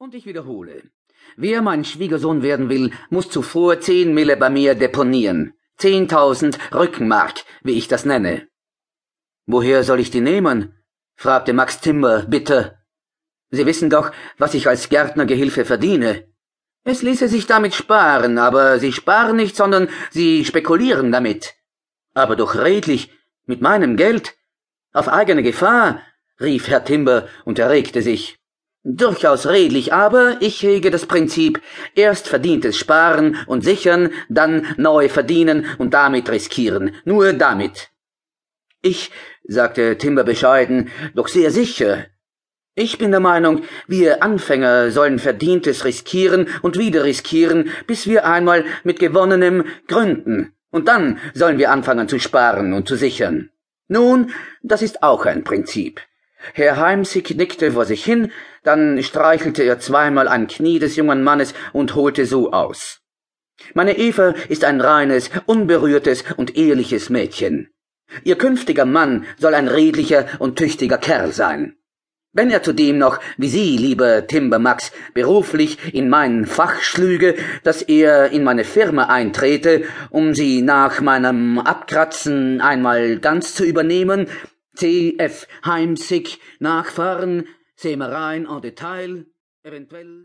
Und ich wiederhole. Wer mein Schwiegersohn werden will, muss zuvor zehn Mille bei mir deponieren. Zehntausend Rückenmark, wie ich das nenne. Woher soll ich die nehmen? fragte Max Timber bitter. Sie wissen doch, was ich als Gärtnergehilfe verdiene. Es ließe sich damit sparen, aber Sie sparen nicht, sondern Sie spekulieren damit. Aber doch redlich, mit meinem Geld, auf eigene Gefahr, rief Herr Timber und erregte sich. Durchaus redlich, aber ich hege das Prinzip erst verdientes Sparen und sichern, dann neu verdienen und damit riskieren. Nur damit. Ich, sagte Timber bescheiden, doch sehr sicher. Ich bin der Meinung, wir Anfänger sollen Verdientes riskieren und wieder riskieren, bis wir einmal mit gewonnenem gründen. Und dann sollen wir anfangen zu sparen und zu sichern. Nun, das ist auch ein Prinzip. Herr Heimsig nickte vor sich hin, dann streichelte er zweimal ein Knie des jungen Mannes und holte so aus. Meine Eva ist ein reines, unberührtes und ehrliches Mädchen. Ihr künftiger Mann soll ein redlicher und tüchtiger Kerl sein. Wenn er zudem noch, wie Sie, lieber Timber Max, beruflich in mein Fach schlüge, dass er in meine Firma eintrete, um sie nach meinem Abkratzen einmal ganz zu übernehmen, C.F. Heimsick nachfahren, Sämereien en Detail, eventuell